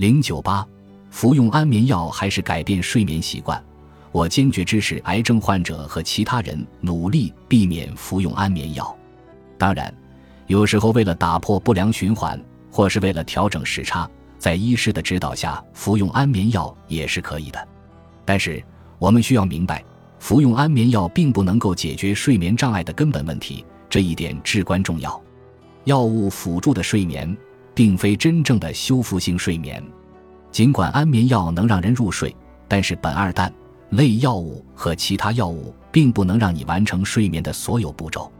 零九八，服用安眠药还是改变睡眠习惯？我坚决支持癌症患者和其他人努力避免服用安眠药。当然，有时候为了打破不良循环，或是为了调整时差，在医师的指导下服用安眠药也是可以的。但是，我们需要明白，服用安眠药并不能够解决睡眠障碍的根本问题，这一点至关重要。药物辅助的睡眠，并非真正的修复性睡眠。尽管安眠药能让人入睡，但是苯二氮类药物和其他药物并不能让你完成睡眠的所有步骤。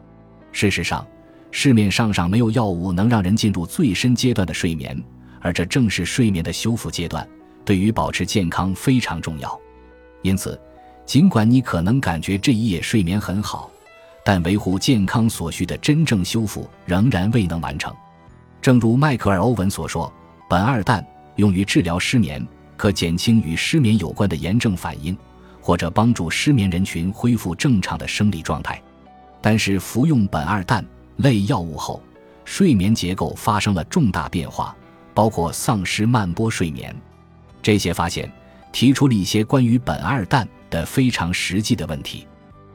事实上，市面上上没有药物能让人进入最深阶段的睡眠，而这正是睡眠的修复阶段，对于保持健康非常重要。因此，尽管你可能感觉这一夜睡眠很好。但维护健康所需的真正修复仍然未能完成。正如迈克尔·欧文所说，苯二氮用于治疗失眠，可减轻与失眠有关的炎症反应，或者帮助失眠人群恢复正常的生理状态。但是，服用苯二氮类药物后，睡眠结构发生了重大变化，包括丧失慢波睡眠。这些发现提出了一些关于苯二氮的非常实际的问题。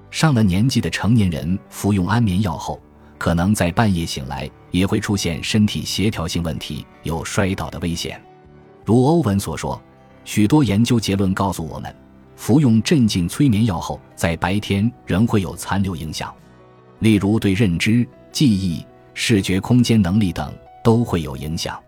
上了年纪的成年人服用安眠药后，可能在半夜醒来，也会出现身体协调性问题，有摔倒的危险。如欧文所说，许多研究结论告诉我们，服用镇静催眠药后，在白天仍会有残留影响，例如对认知、记忆、视觉空间能力等都会有影响。